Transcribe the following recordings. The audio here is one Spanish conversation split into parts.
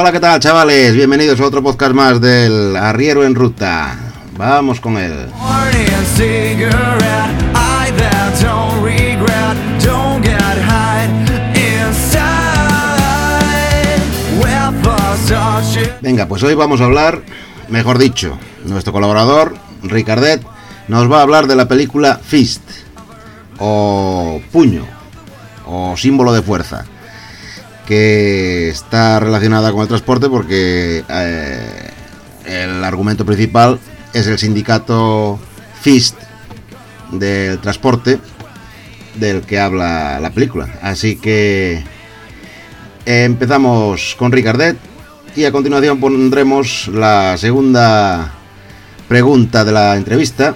Hola, ¿qué tal, chavales? Bienvenidos a otro podcast más del Arriero en Ruta. Vamos con él. Venga, pues hoy vamos a hablar, mejor dicho, nuestro colaborador, Ricardet, nos va a hablar de la película Fist, o Puño, o Símbolo de Fuerza que está relacionada con el transporte porque eh, el argumento principal es el sindicato FIST del transporte del que habla la película. Así que empezamos con Ricardet y a continuación pondremos la segunda pregunta de la entrevista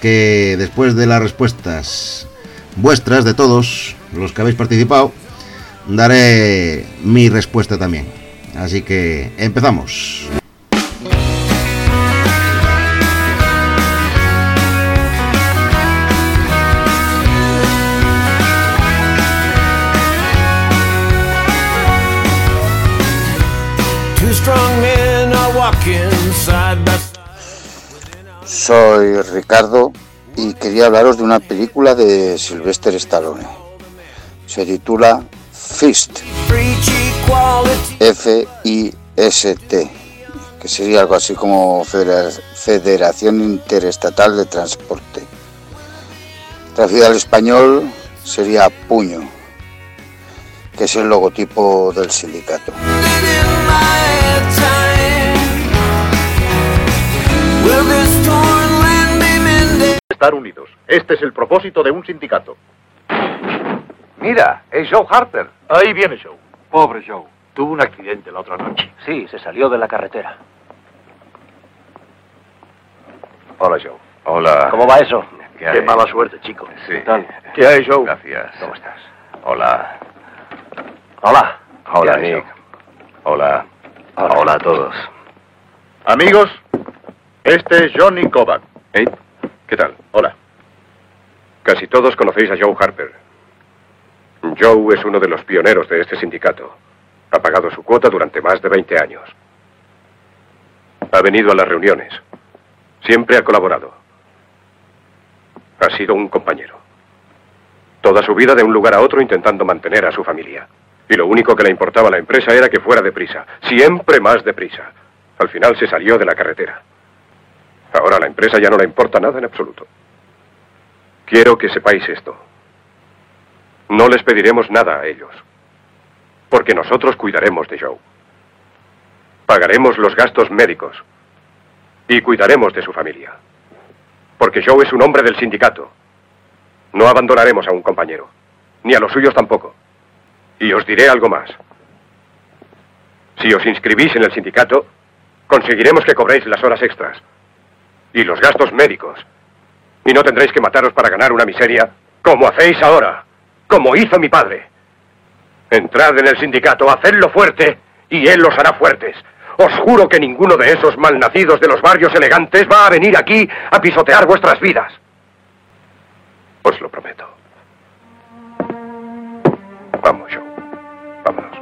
que después de las respuestas vuestras de todos los que habéis participado daré mi respuesta también. Así que empezamos. Soy Ricardo y quería hablaros de una película de Sylvester Stallone. Se titula FIST. F-I-S-T. Que sería algo así como Federación Interestatal de Transporte. Traducido al español sería Puño, que es el logotipo del sindicato. Estar unidos. Este es el propósito de un sindicato. Mira, es Joe Harper. Ahí viene Joe. Pobre Joe. Tuvo un accidente la otra noche. Sí, se salió de la carretera. Hola, Joe. Hola. ¿Cómo va eso? ¿Qué, mala suerte, chico. Sí. ¿Qué tal? ¿Qué hay, Joe? Gracias. ¿Cómo estás? Hola. Hola. Hola, Nick. Hola. Hola. Hola a todos. Amigos, este es Johnny Kovac. Hey, ¿qué tal? Hola. Casi todos conocéis a Joe Harper. Joe es uno de los pioneros de este sindicato. Ha pagado su cuota durante más de 20 años. Ha venido a las reuniones. Siempre ha colaborado. Ha sido un compañero. Toda su vida de un lugar a otro intentando mantener a su familia. Y lo único que le importaba a la empresa era que fuera deprisa. Siempre más deprisa. Al final se salió de la carretera. Ahora a la empresa ya no le importa nada en absoluto. Quiero que sepáis esto. No les pediremos nada a ellos. Porque nosotros cuidaremos de Joe. Pagaremos los gastos médicos. Y cuidaremos de su familia. Porque Joe es un hombre del sindicato. No abandonaremos a un compañero. Ni a los suyos tampoco. Y os diré algo más. Si os inscribís en el sindicato, conseguiremos que cobréis las horas extras. Y los gastos médicos. Y no tendréis que mataros para ganar una miseria como hacéis ahora como hizo mi padre. Entrad en el sindicato, hacedlo fuerte y él los hará fuertes. Os juro que ninguno de esos malnacidos de los barrios elegantes va a venir aquí a pisotear vuestras vidas. Os lo prometo. Vamos, Joe. Vámonos.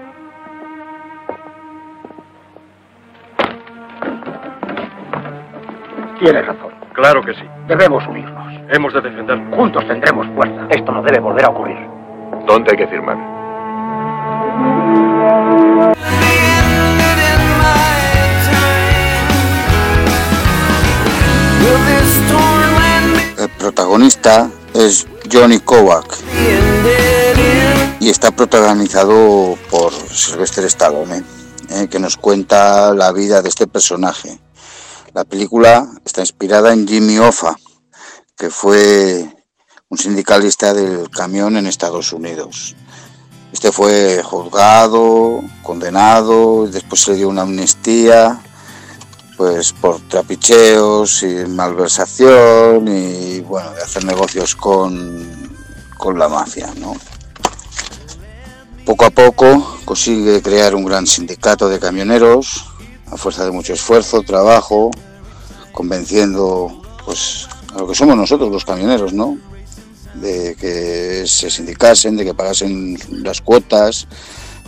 Tienes razón. Claro que sí. Debemos unirnos. Hemos de defender. Juntos tendremos fuerza. Esto no debe volver a ocurrir. ¿Dónde hay que firmar? El protagonista es Johnny Kovac y está protagonizado por Sylvester Stallone, eh, que nos cuenta la vida de este personaje. La película está inspirada en Jimmy Hoffa, que fue un sindicalista del camión en Estados Unidos. Este fue juzgado, condenado, y después se le dio una amnistía, pues por trapicheos y malversación y bueno, de hacer negocios con, con la mafia, ¿no? Poco a poco consigue crear un gran sindicato de camioneros a fuerza de mucho esfuerzo, trabajo, convenciendo pues a lo que somos nosotros los camioneros, ¿no? De que se sindicasen, de que pagasen las cuotas,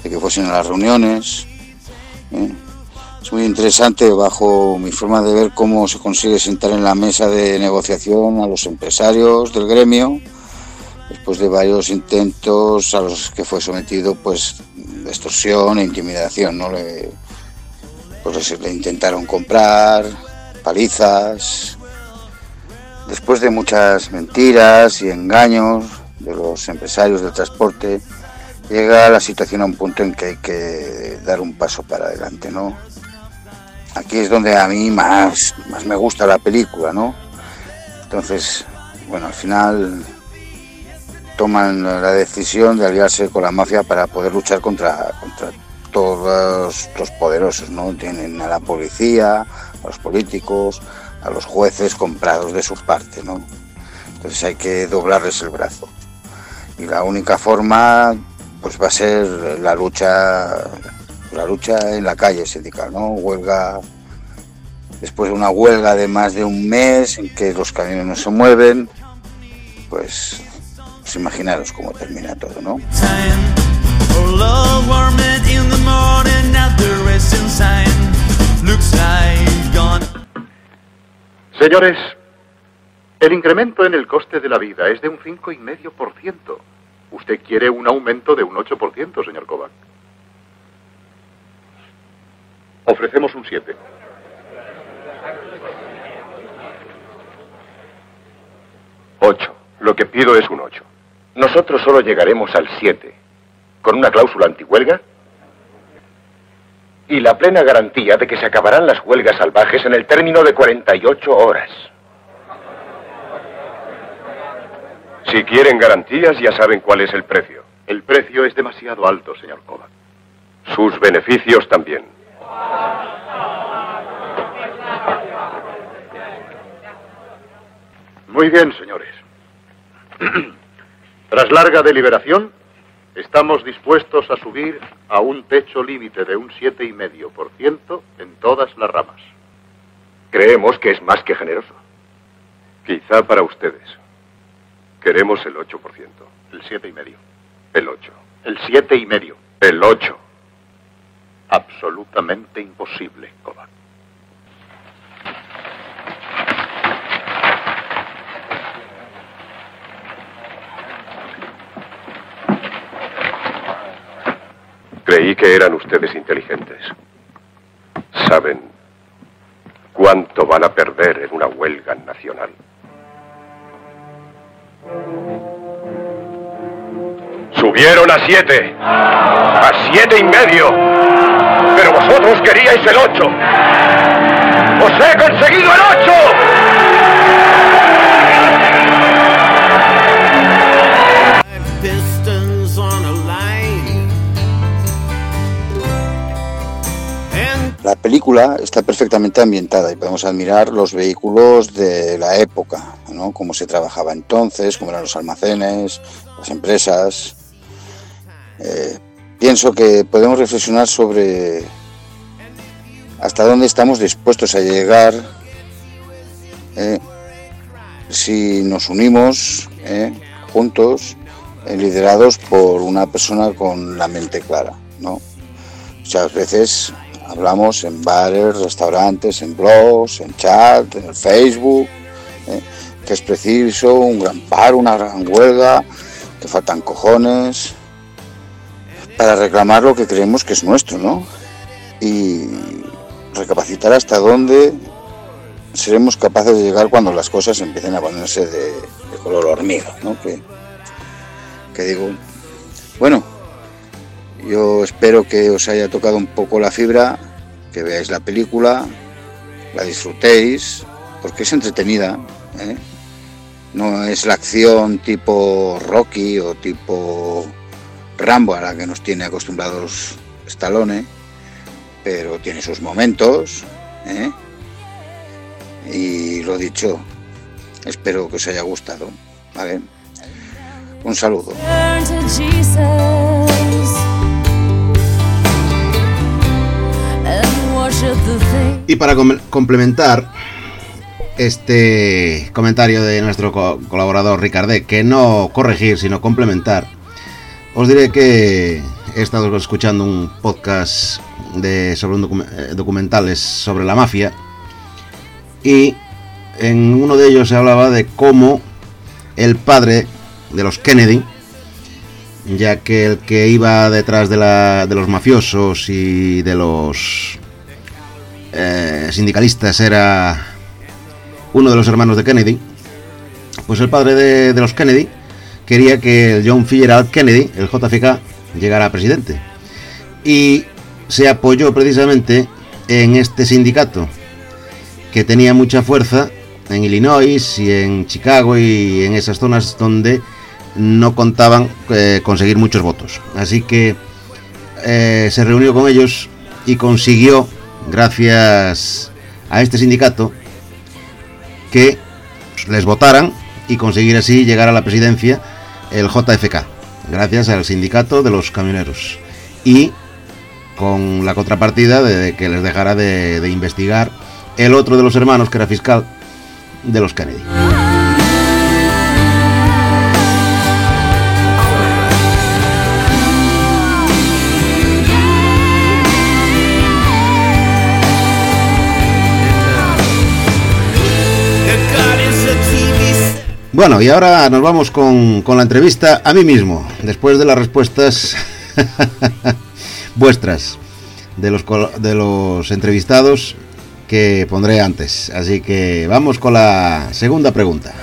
de que fuesen a las reuniones. ¿eh? Es muy interesante bajo mi forma de ver cómo se consigue sentar en la mesa de negociación a los empresarios del gremio después de varios intentos a los que fue sometido pues extorsión e intimidación, ¿no? Le, pues le intentaron comprar palizas. Después de muchas mentiras y engaños de los empresarios del transporte, llega la situación a un punto en que hay que dar un paso para adelante, ¿no? Aquí es donde a mí más, más me gusta la película, ¿no? Entonces, bueno, al final toman la decisión de aliarse con la mafia para poder luchar contra, contra todos los poderosos, ¿no? Tienen a la policía, a los políticos, a los jueces comprados de su parte, ¿no? Entonces hay que doblarles el brazo. Y la única forma pues va a ser la lucha la lucha en la calle sindical, ¿no? Huelga después de una huelga de más de un mes en que los camiones no se mueven, pues, pues imaginaros cómo termina todo, ¿no? Señores, el incremento en el coste de la vida es de un 5,5%. Usted quiere un aumento de un 8%, señor Kovac. Ofrecemos un 7. Ocho. Lo que pido es un 8. Nosotros solo llegaremos al 7, con una cláusula antihuelga y la plena garantía de que se acabarán las huelgas salvajes en el término de 48 horas. Si quieren garantías, ya saben cuál es el precio. El precio es demasiado alto, señor Kovac. Sus beneficios también. Muy bien, señores. Tras larga deliberación, estamos dispuestos a subir a un techo límite de un 7,5% en todas las ramas. Creemos que es más que generoso. Quizá para ustedes. Queremos el 8%. El 7,5%. El 8. El 7,5%. El 8. Absolutamente imposible, Kovac. Creí que eran ustedes inteligentes. Saben cuánto van a perder en una huelga nacional. Subieron a siete, a siete y medio, pero vosotros queríais el ocho. ¡Os he conseguido el ocho! Película está perfectamente ambientada y podemos admirar los vehículos de la época, ¿no? cómo se trabajaba entonces, cómo eran los almacenes, las empresas. Eh, pienso que podemos reflexionar sobre hasta dónde estamos dispuestos a llegar eh, si nos unimos eh, juntos, liderados por una persona con la mente clara. ¿no? Muchas veces hablamos en bares, restaurantes, en blogs, en chat, en el Facebook, ¿eh? que es preciso un gran paro, una gran huelga, que faltan cojones, para reclamar lo que creemos que es nuestro, ¿no? Y recapacitar hasta dónde seremos capaces de llegar cuando las cosas empiecen a ponerse de, color hormiga, ¿no? Que digo, bueno, yo espero que os haya tocado un poco la fibra, que veáis la película, la disfrutéis, porque es entretenida. ¿eh? No es la acción tipo Rocky o tipo Rambo a la que nos tiene acostumbrados Stallone, pero tiene sus momentos. ¿eh? Y lo dicho, espero que os haya gustado. Un saludo. Y para com complementar este comentario de nuestro co colaborador Ricardé, que no corregir, sino complementar, os diré que he estado escuchando un podcast sobre un eh, documentales sobre la mafia y en uno de ellos se hablaba de cómo el padre de los Kennedy, ya que el que iba detrás de, de los mafiosos y de los eh, sindicalistas era uno de los hermanos de Kennedy, pues el padre de, los Kennedy quería que John Fitzgerald Kennedy, el JFK, llegara a presidente. Y se apoyó precisamente en este sindicato que tenía mucha fuerza en Illinois y en Chicago y en esas zonas donde no contaban eh, conseguir muchos votos. Así que eh, se reunió con ellos y consiguió, gracias a este sindicato, que les votaran y conseguir así llegar a la presidencia el JFK, gracias al sindicato de los camioneros. Y con la contrapartida de que les dejara de, de investigar el otro de los hermanos, que era fiscal de los Kennedy. Bueno, y ahora nos vamos con, con, la entrevista a mí mismo, después de las respuestas vuestras de los, de los entrevistados que pondré antes. Así que vamos con la segunda pregunta.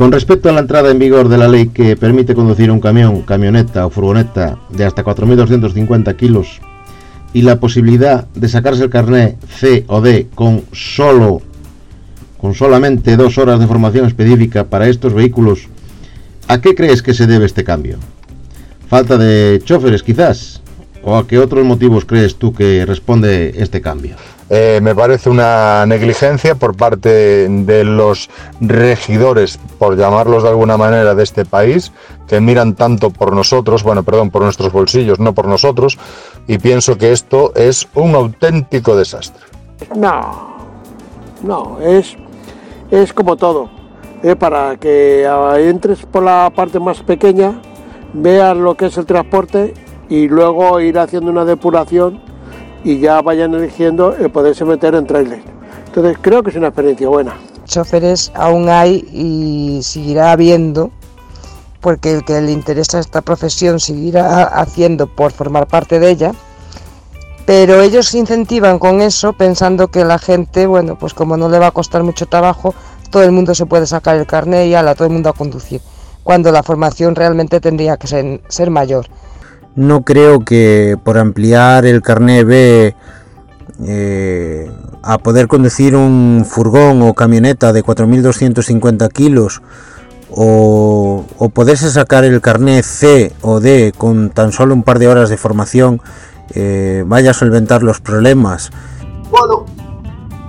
Con respecto a la entrada en vigor de la ley que permite conducir un camión, camioneta o furgoneta de hasta 4.250 kilos y la posibilidad de sacarse el carné C o D con solo con solamente dos horas de formación específica para estos vehículos, ¿a qué crees que se debe este cambio? ¿Falta de choferes quizás? ¿O a qué otros motivos crees tú que responde este cambio? Eh, me parece una negligencia por parte de los regidores, por llamarlos de alguna manera, de este país, que miran tanto por nosotros, bueno, perdón, por nuestros bolsillos, no por nosotros, y pienso que esto es un auténtico desastre. No, no, es, es como todo. Eh, para que entres por la parte más pequeña, veas lo que es el transporte y luego ir haciendo una depuración y ya vayan eligiendo el poderse meter en trailer. Entonces creo que es una experiencia buena. Choferes aún hay y seguirá habiendo, porque el que le interesa esta profesión seguirá haciendo por formar parte de ella, pero ellos se incentivan con eso pensando que la gente, bueno, pues como no le va a costar mucho trabajo, todo el mundo se puede sacar el carnet y a todo el mundo a conducir, cuando la formación realmente tendría que ser mayor no creo que por ampliar el carnet B eh, a poder conducir un furgón o camioneta de 4.250 kilos o, o, poderse sacar el carnet C o D con tan solo un par de horas de formación eh, vaya a solventar los problemas. Bueno,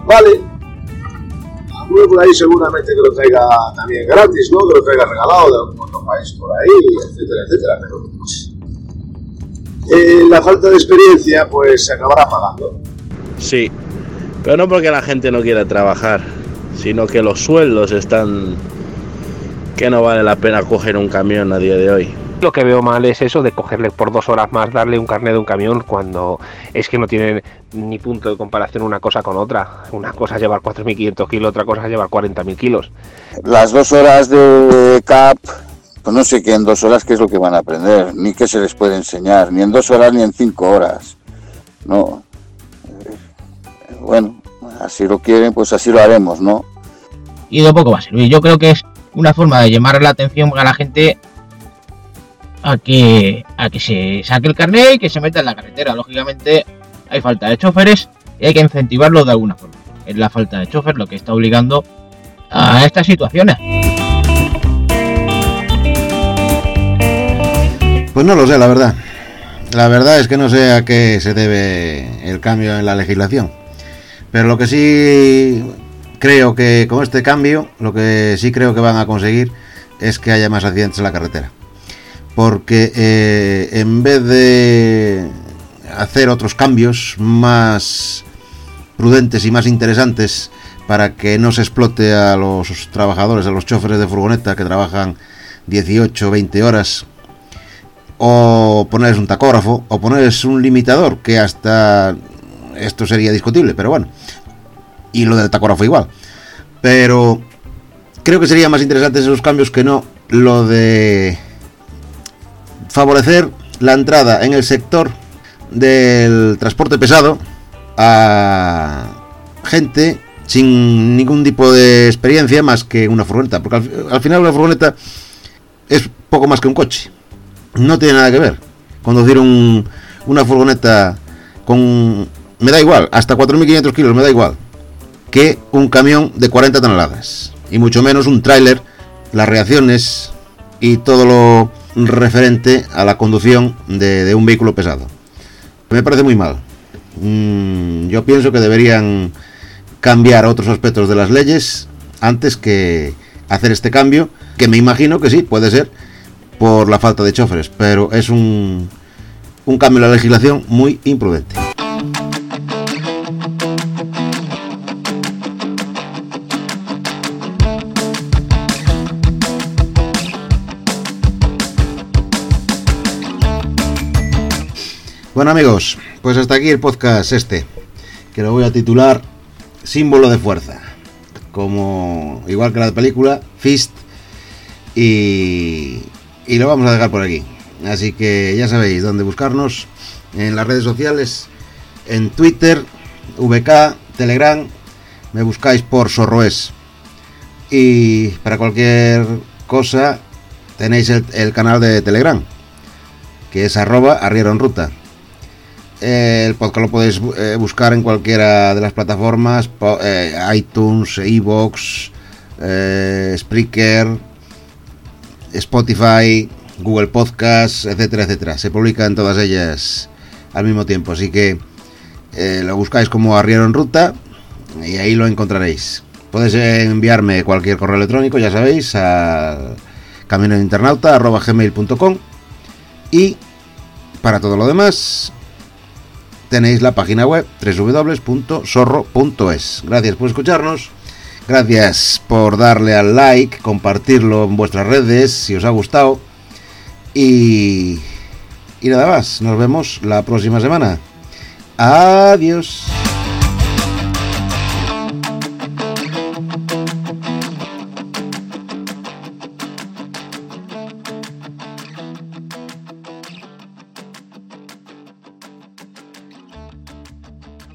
vale. Por ahí seguramente que lo traiga también gratis, ¿no? Que lo traiga regalado de algún otro país por ahí, etcétera, etcétera. Pero eh, la falta de experiencia pues se acabará pagando. Sí, pero no porque la gente no quiera trabajar, sino que los sueldos están que no vale la pena coger un camión a día de hoy. Lo que veo mal es eso de cogerle por dos horas más, darle un carnet de un camión cuando es que no tiene ni punto de comparación una cosa con otra. Una cosa es llevar 4.500 kilos, otra cosa es llevar 40.000 kilos. Las dos horas de CAP pues no sé qué en dos horas qué es lo que van a aprender, ni qué se les puede enseñar, ni en dos horas ni en cinco horas. No. Eh, bueno, así lo quieren, pues así lo haremos, ¿no? Y de poco va a servir. Yo creo que es una forma de llamar la atención a la gente a que, a que se saque el carnet y que se meta en la carretera. Lógicamente hay falta de choferes y hay que incentivarlo de alguna forma. Es la falta de chofer lo que está obligando a estas situaciones. Pues no lo sé, la verdad. La verdad es que no sé a qué se debe el cambio en la legislación. Pero lo que sí creo que con este cambio, lo que sí creo que van a conseguir es que haya más accidentes en la carretera. Porque eh, en vez de hacer otros cambios más prudentes y más interesantes para que no se explote a los trabajadores, a los choferes de furgoneta que trabajan 18 20 horas, o ponerles un tacógrafo, o ponerles un limitador, que hasta esto sería discutible, pero bueno, y lo del tacógrafo igual. Pero creo que sería más interesante esos cambios que no lo de favorecer la entrada en el sector del transporte pesado a gente sin ningún tipo de experiencia más que una furgoneta, porque al, final una furgoneta es poco más que un coche. No tiene nada que ver. Conducir un, una furgoneta con... Me da igual, hasta 4.500 kilos, me da igual. Que un camión de 40 toneladas y mucho menos un tráiler, las reacciones y todo lo referente a la conducción de, un vehículo pesado. Me parece muy mal. Mm, yo pienso que deberían cambiar otros aspectos de las leyes antes que hacer este cambio, que me imagino que sí, puede ser por la falta de choferes, pero es un, un cambio en la legislación muy imprudente. Bueno amigos, pues hasta aquí el podcast este, que lo voy a titular Símbolo de Fuerza, como igual que la película, Fist, y, y lo vamos a dejar por aquí. Así que ya sabéis dónde buscarnos en las redes sociales, en Twitter, VK, Telegram, me buscáis por Sorroes. Y para cualquier cosa tenéis el, canal de Telegram, que es arroba arriero en ruta. Eh, el podcast lo podéis eh, buscar en cualquiera de las plataformas, eh, iTunes, Evox, Spreaker, Spotify, Google Podcasts, etcétera, etcétera. Se publica en todas ellas al mismo tiempo, así que lo buscáis como Arriero en Ruta y ahí lo encontraréis. Podéis enviarme cualquier correo electrónico, ya sabéis, a caminointernauta.gmail.com y para todo lo demás tenéis la página web www.zorro.es. Gracias por escucharnos. Gracias por darle al like, compartirlo en vuestras redes si os ha gustado. Y, y nada más, nos vemos la próxima semana. Adiós.